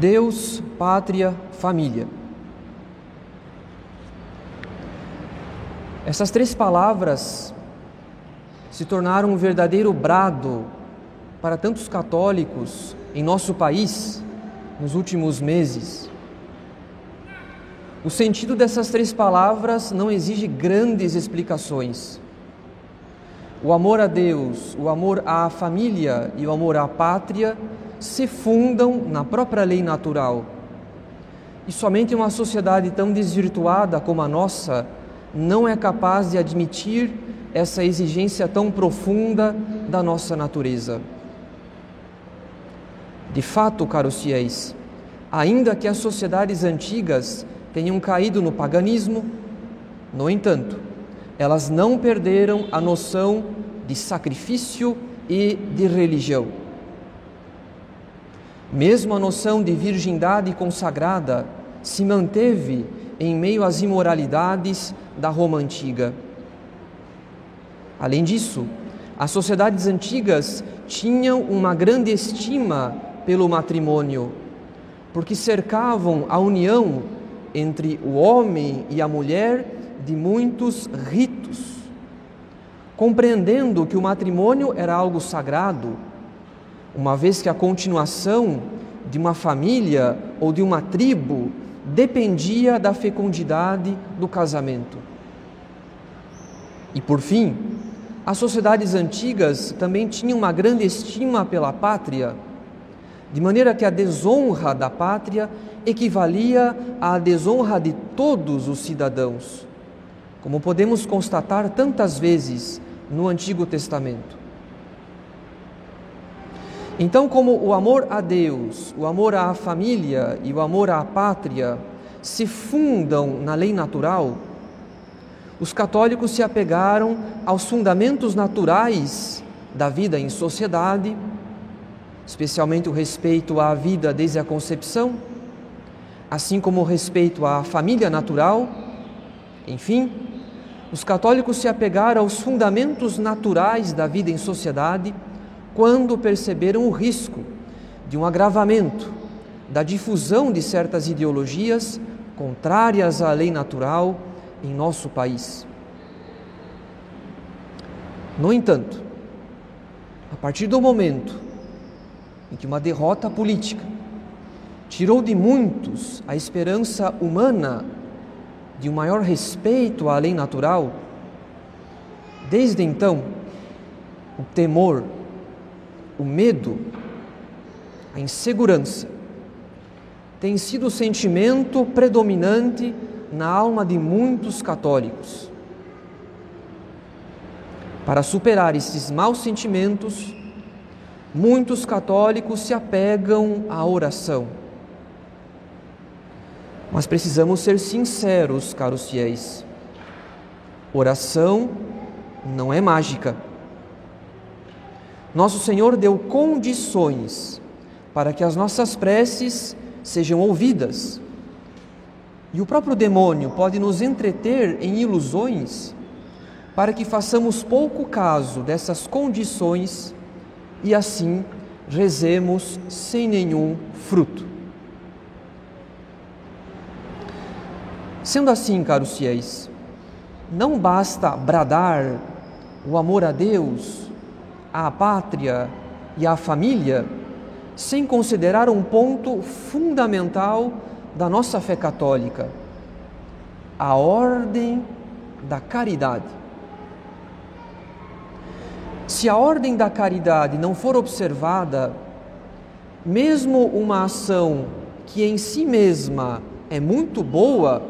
Deus, pátria, família. Essas três palavras se tornaram um verdadeiro brado para tantos católicos em nosso país nos últimos meses. O sentido dessas três palavras não exige grandes explicações. O amor a Deus, o amor à família e o amor à pátria se fundam na própria lei natural. E somente uma sociedade tão desvirtuada como a nossa não é capaz de admitir essa exigência tão profunda da nossa natureza. De fato, caros fiéis, ainda que as sociedades antigas tenham caído no paganismo, no entanto, elas não perderam a noção de sacrifício e de religião. Mesmo a noção de virgindade consagrada se manteve em meio às imoralidades da Roma antiga. Além disso, as sociedades antigas tinham uma grande estima pelo matrimônio, porque cercavam a união entre o homem e a mulher de muitos ritos, compreendendo que o matrimônio era algo sagrado uma vez que a continuação de uma família ou de uma tribo dependia da fecundidade do casamento. E por fim, as sociedades antigas também tinham uma grande estima pela pátria, de maneira que a desonra da pátria equivalia à desonra de todos os cidadãos, como podemos constatar tantas vezes no Antigo Testamento. Então, como o amor a Deus, o amor à família e o amor à pátria se fundam na lei natural, os católicos se apegaram aos fundamentos naturais da vida em sociedade, especialmente o respeito à vida desde a concepção, assim como o respeito à família natural. Enfim, os católicos se apegaram aos fundamentos naturais da vida em sociedade quando perceberam o risco de um agravamento da difusão de certas ideologias contrárias à lei natural em nosso país. No entanto, a partir do momento em que uma derrota política tirou de muitos a esperança humana de um maior respeito à lei natural, desde então, o temor o medo, a insegurança, tem sido o sentimento predominante na alma de muitos católicos. Para superar esses maus sentimentos, muitos católicos se apegam à oração. Mas precisamos ser sinceros, caros fiéis. Oração não é mágica. Nosso Senhor deu condições para que as nossas preces sejam ouvidas. E o próprio demônio pode nos entreter em ilusões para que façamos pouco caso dessas condições e assim rezemos sem nenhum fruto. Sendo assim, caros fiéis, não basta bradar o amor a Deus à pátria e à família, sem considerar um ponto fundamental da nossa fé católica: a ordem da caridade. Se a ordem da caridade não for observada, mesmo uma ação que em si mesma é muito boa,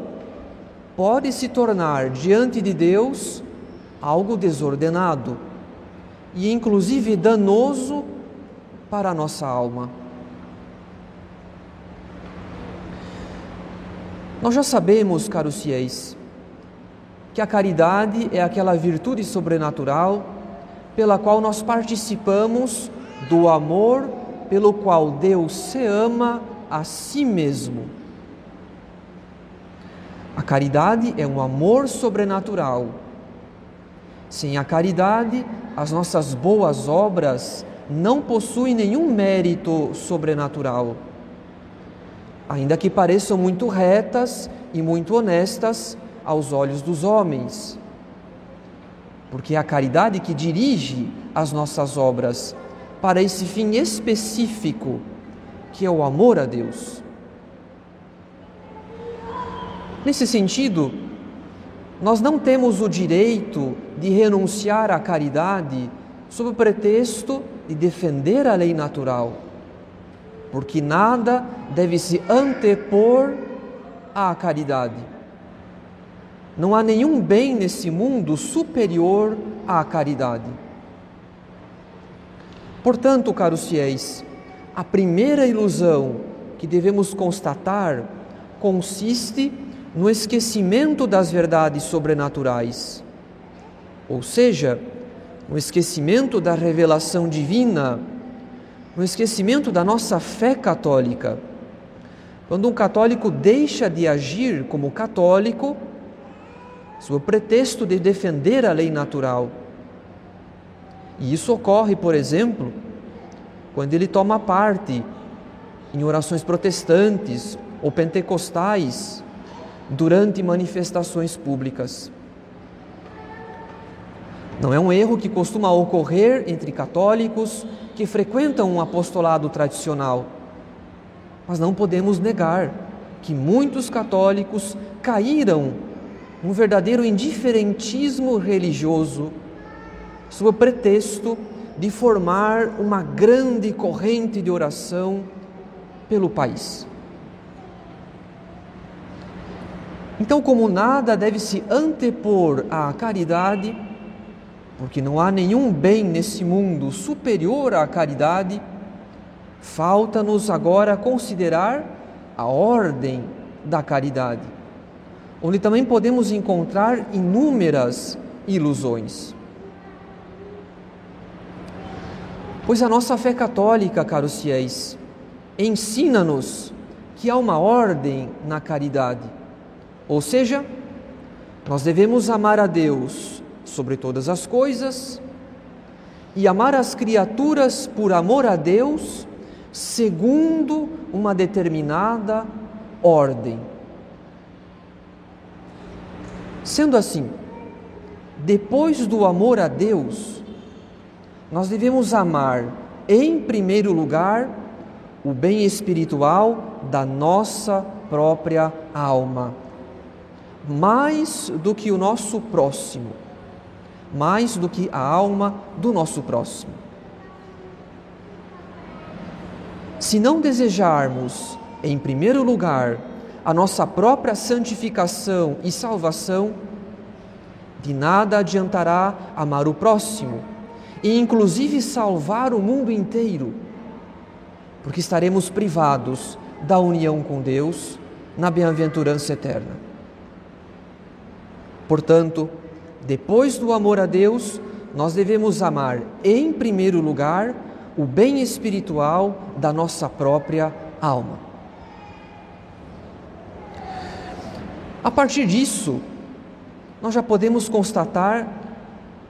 pode se tornar diante de Deus algo desordenado e inclusive danoso para a nossa alma. Nós já sabemos, caros fiéis, que a caridade é aquela virtude sobrenatural pela qual nós participamos do amor pelo qual Deus se ama a si mesmo. A caridade é um amor sobrenatural. Sem a caridade, as nossas boas obras não possuem nenhum mérito sobrenatural. Ainda que pareçam muito retas e muito honestas aos olhos dos homens. Porque é a caridade que dirige as nossas obras para esse fim específico, que é o amor a Deus. Nesse sentido, nós não temos o direito de renunciar à caridade sob o pretexto de defender a lei natural, porque nada deve se antepor à caridade. Não há nenhum bem nesse mundo superior à caridade. Portanto, caros fiéis, a primeira ilusão que devemos constatar consiste no esquecimento das verdades sobrenaturais, ou seja, no esquecimento da revelação divina, no esquecimento da nossa fé católica. Quando um católico deixa de agir como católico, sob o pretexto de defender a lei natural. E isso ocorre, por exemplo, quando ele toma parte em orações protestantes ou pentecostais durante manifestações públicas. Não é um erro que costuma ocorrer entre católicos que frequentam um apostolado tradicional. Mas não podemos negar que muitos católicos caíram num verdadeiro indiferentismo religioso, sob o pretexto de formar uma grande corrente de oração pelo país. Então, como nada deve se antepor à caridade, porque não há nenhum bem nesse mundo superior à caridade, falta-nos agora considerar a ordem da caridade, onde também podemos encontrar inúmeras ilusões. Pois a nossa fé católica, caros fiéis, ensina-nos que há uma ordem na caridade, ou seja, nós devemos amar a Deus sobre todas as coisas e amar as criaturas por amor a Deus, segundo uma determinada ordem. Sendo assim, depois do amor a Deus, nós devemos amar, em primeiro lugar, o bem espiritual da nossa própria alma, mais do que o nosso próximo mais do que a alma do nosso próximo. Se não desejarmos, em primeiro lugar, a nossa própria santificação e salvação, de nada adiantará amar o próximo e, inclusive, salvar o mundo inteiro, porque estaremos privados da união com Deus na bem-aventurança eterna. Portanto, depois do amor a Deus, nós devemos amar, em primeiro lugar, o bem espiritual da nossa própria alma. A partir disso, nós já podemos constatar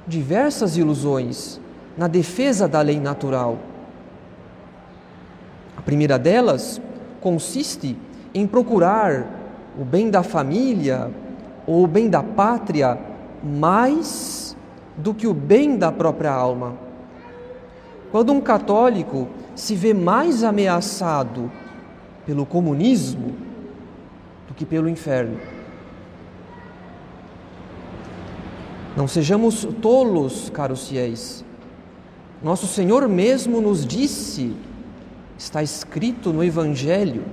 diversas ilusões na defesa da lei natural. A primeira delas consiste em procurar o bem da família ou o bem da pátria mais do que o bem da própria alma. Quando um católico se vê mais ameaçado pelo comunismo do que pelo inferno. Não sejamos tolos, caros fiéis. Nosso Senhor mesmo nos disse, está escrito no Evangelho: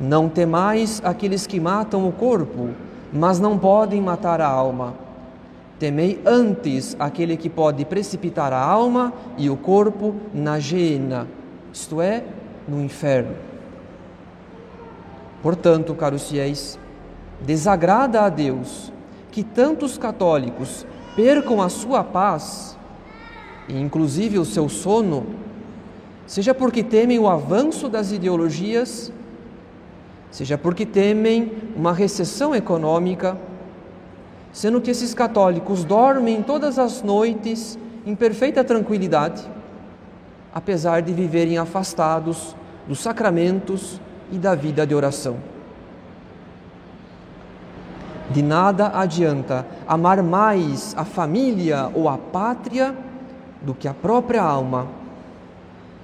Não temais aqueles que matam o corpo, mas não podem matar a alma. Temei antes aquele que pode precipitar a alma e o corpo na geena, isto é, no inferno. Portanto, caros fiéis, desagrada a Deus que tantos católicos percam a sua paz e inclusive o seu sono, seja porque temem o avanço das ideologias, seja porque temem uma recessão econômica, sendo que esses católicos dormem todas as noites em perfeita tranquilidade, apesar de viverem afastados dos sacramentos e da vida de oração. De nada adianta amar mais a família ou a pátria do que a própria alma.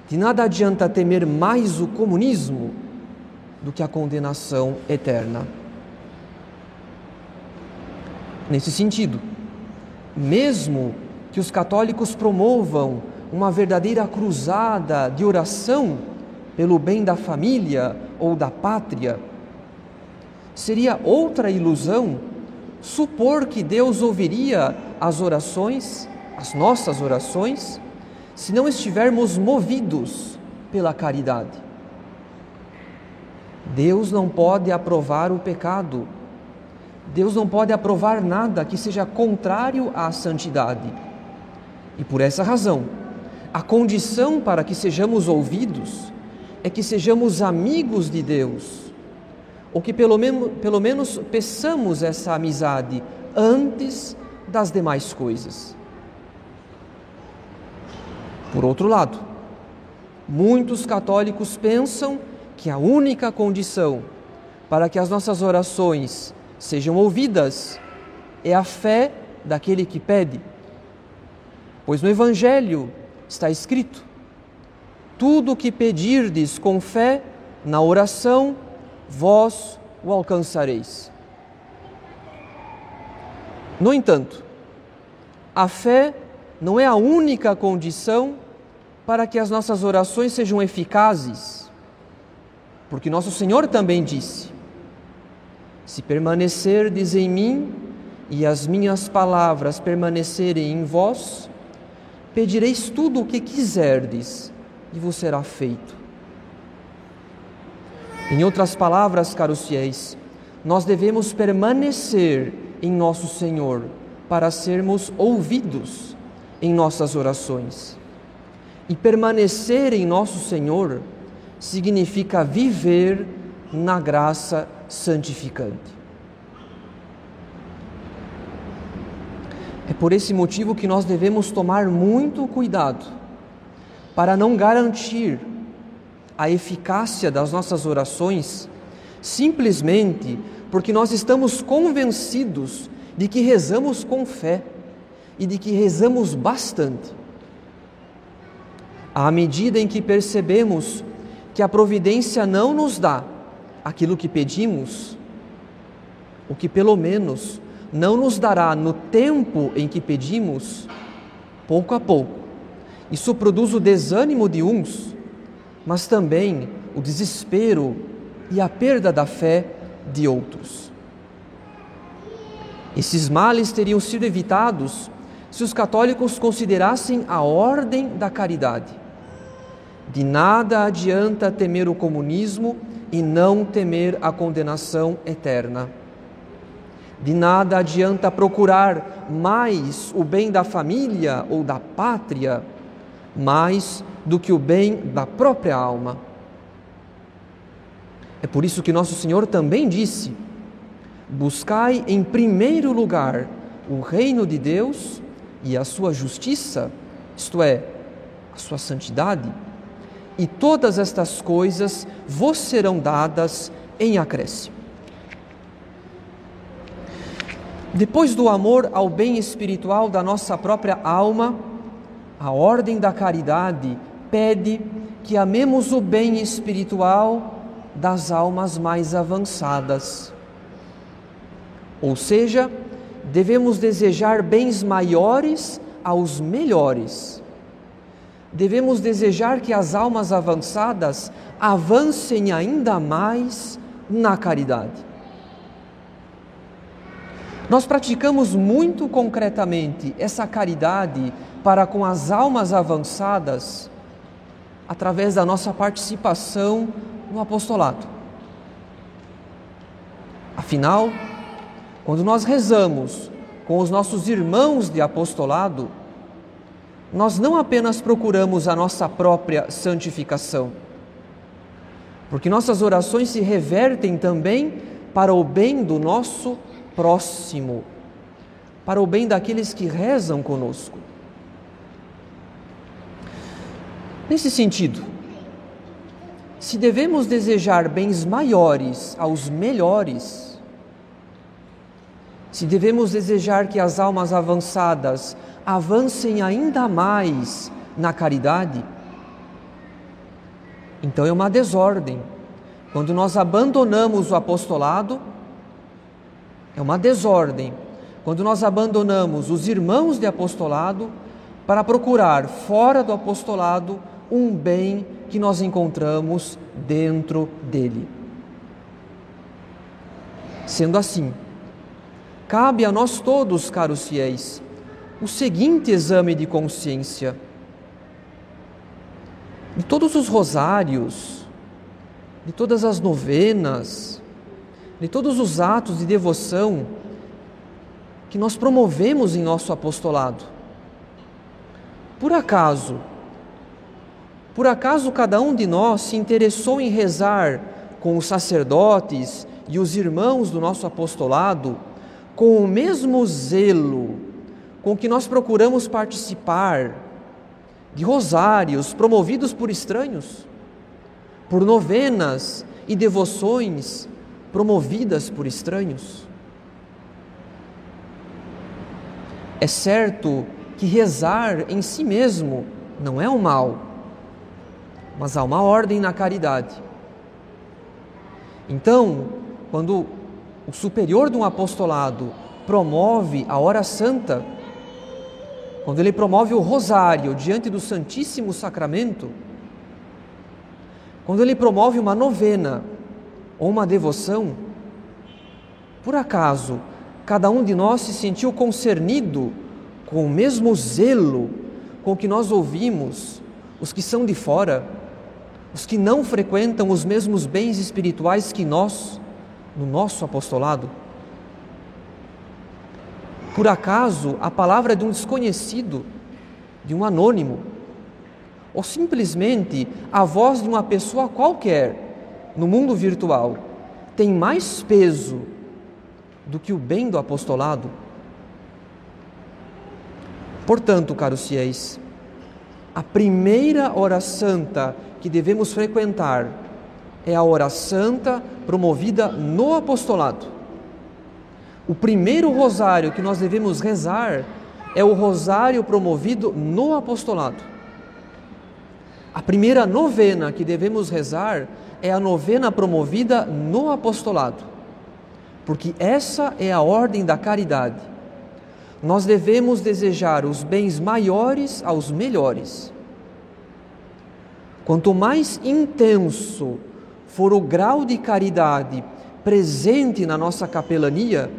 De nada adianta temer mais o comunismo do que a condenação eterna. Nesse sentido, mesmo que os católicos promovam uma verdadeira cruzada de oração pelo bem da família ou da pátria, seria outra ilusão supor que Deus ouviria as orações, as nossas orações, se não estivermos movidos pela caridade. Deus não pode aprovar o pecado. Deus não pode aprovar nada que seja contrário à santidade. E por essa razão, a condição para que sejamos ouvidos é que sejamos amigos de Deus, ou que pelo menos, pelo menos peçamos essa amizade antes das demais coisas. Por outro lado, muitos católicos pensam que a única condição para que as nossas orações sejam ouvidas é a fé daquele que pede. Pois no Evangelho está escrito: tudo o que pedirdes com fé na oração, vós o alcançareis. No entanto, a fé não é a única condição para que as nossas orações sejam eficazes, porque nosso Senhor também disse: Se permanecerdes em mim e as minhas palavras permanecerem em vós, pedireis tudo o que quiserdes e vos será feito. Em outras palavras, caros fiéis, nós devemos permanecer em nosso Senhor para sermos ouvidos em nossas orações. E permanecer em nosso Senhor significa viver na graça santificante. É por esse motivo que nós devemos tomar muito cuidado para não garantir a eficácia das nossas orações simplesmente porque nós estamos convencidos de que rezamos com fé e de que rezamos bastante. À medida em que percebemos que a providência não nos dá aquilo que pedimos, o que pelo menos não nos dará no tempo em que pedimos, pouco a pouco. Isso produz o desânimo de uns, mas também o desespero e a perda da fé de outros. Esses males teriam sido evitados se os católicos considerassem a ordem da caridade. De nada adianta temer o comunismo e não temer a condenação eterna. De nada adianta procurar mais o bem da família ou da pátria, mais do que o bem da própria alma. É por isso que Nosso Senhor também disse: Buscai em primeiro lugar o reino de Deus e a sua justiça, isto é, a sua santidade, e todas estas coisas vos serão dadas em acréscimo. Depois do amor ao bem espiritual da nossa própria alma, a ordem da caridade pede que amemos o bem espiritual das almas mais avançadas. Ou seja, devemos desejar bens maiores aos melhores. Devemos desejar que as almas avançadas avancem ainda mais na caridade. Nós praticamos muito concretamente essa caridade para com as almas avançadas através da nossa participação no apostolado. Afinal, quando nós rezamos com os nossos irmãos de apostolado, nós não apenas procuramos a nossa própria santificação, porque nossas orações se revertem também para o bem do nosso próximo, para o bem daqueles que rezam conosco. Nesse sentido, se devemos desejar bens maiores aos melhores, se devemos desejar que as almas avançadas avancem ainda mais na caridade, então é uma desordem. Quando nós abandonamos o apostolado, é uma desordem. Quando nós abandonamos os irmãos de apostolado para procurar fora do apostolado um bem que nós encontramos dentro dele. Sendo assim, cabe a nós todos, caros fiéis, o seguinte exame de consciência. De todos os rosários, de todas as novenas, de todos os atos de devoção que nós promovemos em nosso apostolado. Por acaso, por acaso cada um de nós se interessou em rezar com os sacerdotes e os irmãos do nosso apostolado com o mesmo zelo com que nós procuramos participar de rosários promovidos por estranhos, por novenas e devoções promovidas por estranhos. É certo que rezar em si mesmo não é um mal, mas há uma ordem na caridade. Então, quando o superior de um apostolado promove a hora santa, quando ele promove o rosário diante do Santíssimo Sacramento, quando ele promove uma novena ou uma devoção, por acaso cada um de nós se sentiu concernido com o mesmo zelo com que nós ouvimos os que são de fora, os que não frequentam os mesmos bens espirituais que nós no nosso apostolado? Por acaso a palavra de um desconhecido, de um anônimo, ou simplesmente a voz de uma pessoa qualquer no mundo virtual tem mais peso do que o bem do apostolado? Portanto, caros fiéis, a primeira hora santa que devemos frequentar é a hora santa promovida no apostolado. O primeiro rosário que nós devemos rezar é o rosário promovido no apostolado. A primeira novena que devemos rezar é a novena promovida no apostolado, porque essa é a ordem da caridade. Nós devemos desejar os bens maiores aos melhores. Quanto mais intenso for o grau de caridade presente na nossa capelania,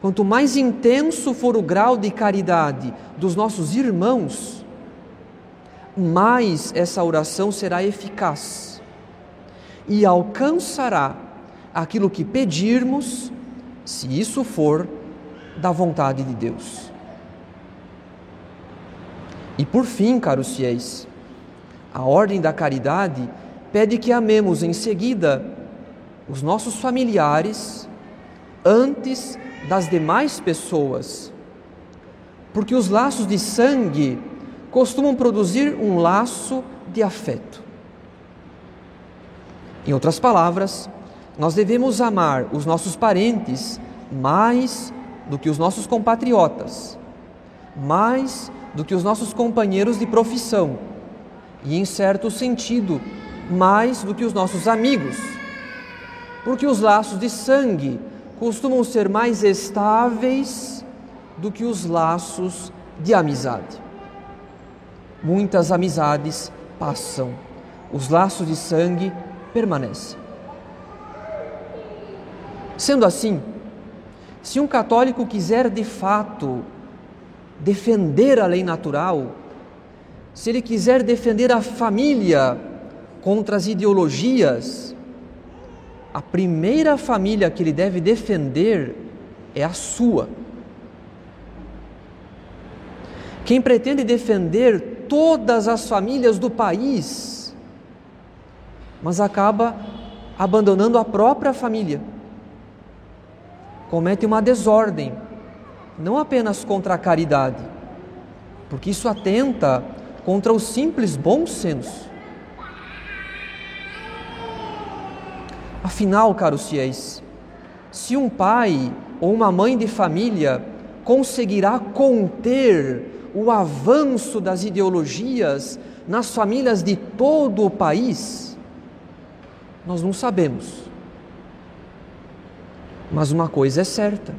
Quanto mais intenso for o grau de caridade dos nossos irmãos, mais essa oração será eficaz e alcançará aquilo que pedirmos, se isso for da vontade de Deus. E por fim, caros fiéis, a ordem da caridade pede que amemos em seguida os nossos familiares antes das demais pessoas, porque os laços de sangue costumam produzir um laço de afeto. Em outras palavras, nós devemos amar os nossos parentes mais do que os nossos compatriotas, mais do que os nossos companheiros de profissão e, em certo sentido, mais do que os nossos amigos, porque os laços de sangue costumam ser mais estáveis do que os laços de amizade. Muitas amizades passam, os laços de sangue permanecem. Sendo assim, se um católico quiser de fato defender a lei natural, se ele quiser defender a família contra as ideologias, a primeira família que ele deve defender é a sua. Quem pretende defender todas as famílias do país, mas acaba abandonando a própria família, comete uma desordem, não apenas contra a caridade, porque isso atenta contra o simples bom senso. Afinal, caros fiéis, se um pai ou uma mãe de família conseguirá conter o avanço das ideologias nas famílias de todo o país, nós não sabemos. Mas uma coisa é certa: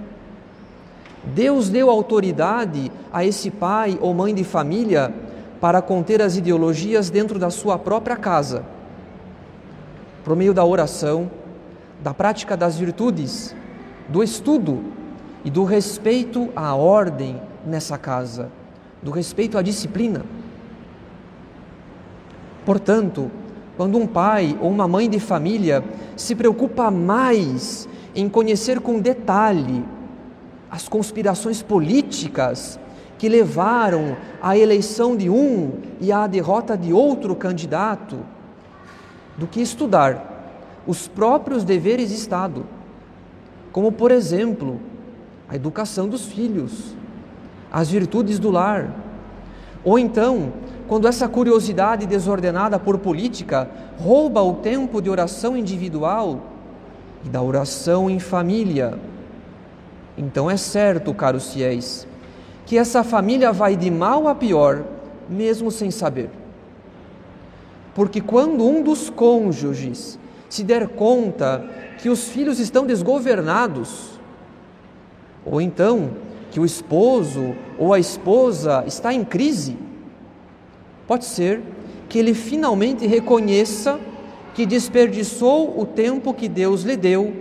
Deus deu autoridade a esse pai ou mãe de família para conter as ideologias dentro da sua própria casa, por meio da oração, da prática das virtudes, do estudo e do respeito à ordem nessa casa, do respeito à disciplina. Portanto, quando um pai ou uma mãe de família se preocupa mais em conhecer com detalhe as conspirações políticas que levaram à eleição de um e à derrota de outro candidato, do que estudar os próprios deveres de Estado, como, por exemplo, a educação dos filhos, as virtudes do lar. Ou então, quando essa curiosidade desordenada por política rouba o tempo de oração individual e da oração em família. Então é certo, caros fiéis, que essa família vai de mal a pior, mesmo sem saber. Porque quando um dos cônjuges se der conta que os filhos estão desgovernados, ou então que o esposo ou a esposa está em crise, pode ser que ele finalmente reconheça que desperdiçou o tempo que Deus lhe deu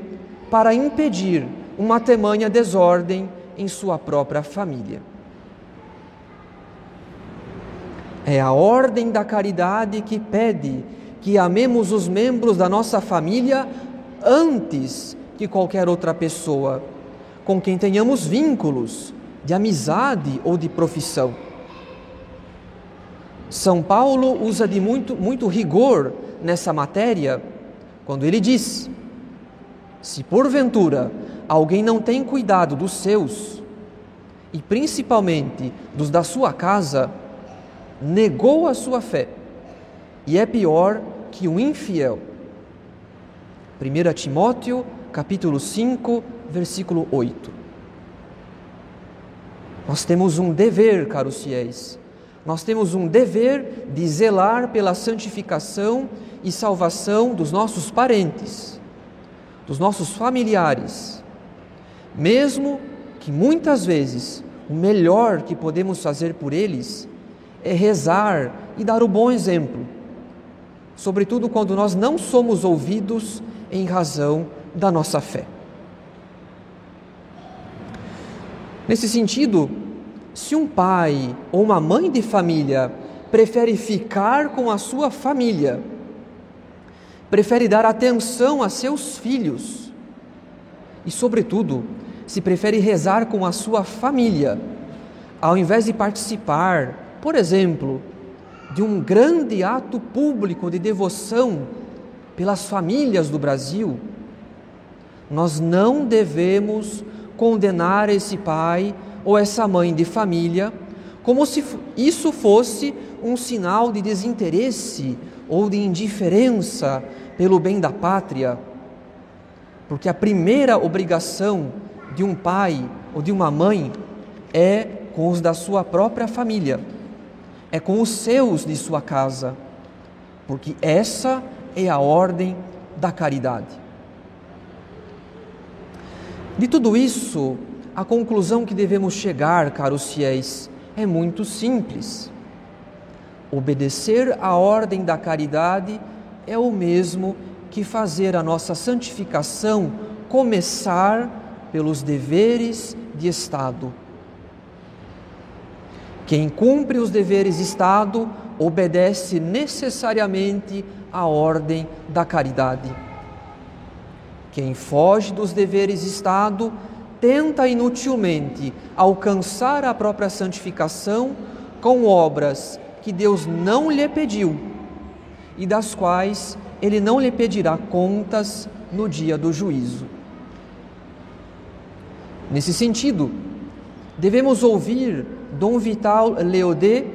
para impedir uma tamanha desordem em sua própria família. É a ordem da caridade que pede que amemos os membros da nossa família antes que qualquer outra pessoa com quem tenhamos vínculos de amizade ou de profissão. São Paulo usa de muito, muito rigor nessa matéria quando ele diz: se porventura alguém não tem cuidado dos seus, e principalmente dos da sua casa, negou a sua fé, e é pior que um infiel. 1 Timóteo, capítulo 5, versículo 8. Nós temos um dever, caros fiéis. Nós temos um dever de zelar pela santificação e salvação dos nossos parentes, dos nossos familiares. Mesmo que muitas vezes o melhor que podemos fazer por eles é rezar e dar o bom exemplo sobretudo quando nós não somos ouvidos em razão da nossa fé. Nesse sentido, se um pai ou uma mãe de família prefere ficar com a sua família, prefere dar atenção a seus filhos e, sobretudo, se prefere rezar com a sua família, ao invés de participar, por exemplo, de um grande ato público de devoção pelas famílias do Brasil, nós não devemos condenar esse pai ou essa mãe de família como se isso fosse um sinal de desinteresse ou de indiferença pelo bem da pátria. Porque a primeira obrigação de um pai ou de uma mãe é com os da sua própria família é com os seus de sua casa, porque essa é a ordem da caridade. De tudo isso, a conclusão que devemos chegar, caros fiéis, é muito simples. Obedecer à ordem da caridade é o mesmo que fazer a nossa santificação começar pelos deveres de Estado quem cumpre os deveres de Estado obedece necessariamente à ordem da caridade. Quem foge dos deveres Estado tenta inutilmente alcançar a própria santificação com obras que Deus não lhe pediu e das quais ele não lhe pedirá contas no dia do juízo. Nesse sentido, devemos ouvir Dom Vital Leodé,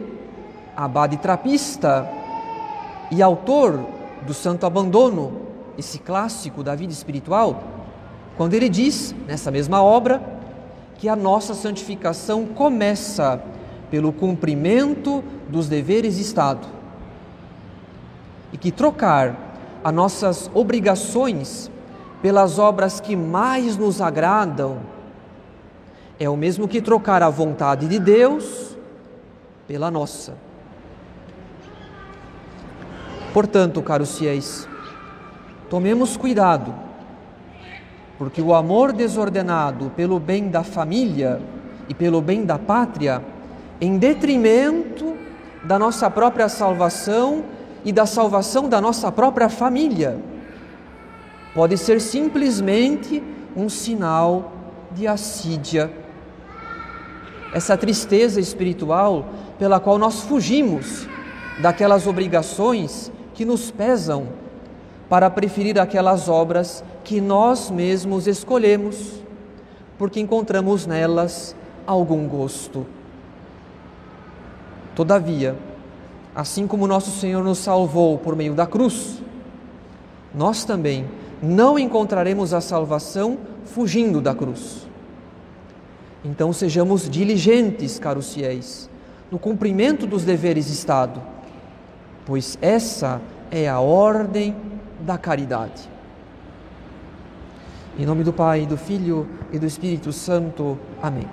abade trapista e autor do Santo Abandono, esse clássico da vida espiritual, quando ele diz, nessa mesma obra, que a nossa santificação começa pelo cumprimento dos deveres de Estado e que trocar as nossas obrigações pelas obras que mais nos agradam é o mesmo que trocar a vontade de Deus pela nossa. Portanto, caros fiéis, tomemos cuidado, porque o amor desordenado pelo bem da família e pelo bem da pátria, em detrimento da nossa própria salvação e da salvação da nossa própria família, pode ser simplesmente um sinal de assídia. Essa tristeza espiritual pela qual nós fugimos daquelas obrigações que nos pesam para preferir aquelas obras que nós mesmos escolhemos, porque encontramos nelas algum gosto. Todavia, assim como nosso Senhor nos salvou por meio da cruz, nós também não encontraremos a salvação fugindo da cruz. Então sejamos diligentes, caros fiéis, no cumprimento dos deveres de Estado, pois essa é a ordem da caridade. Em nome do Pai, do Filho e do Espírito Santo. Amém.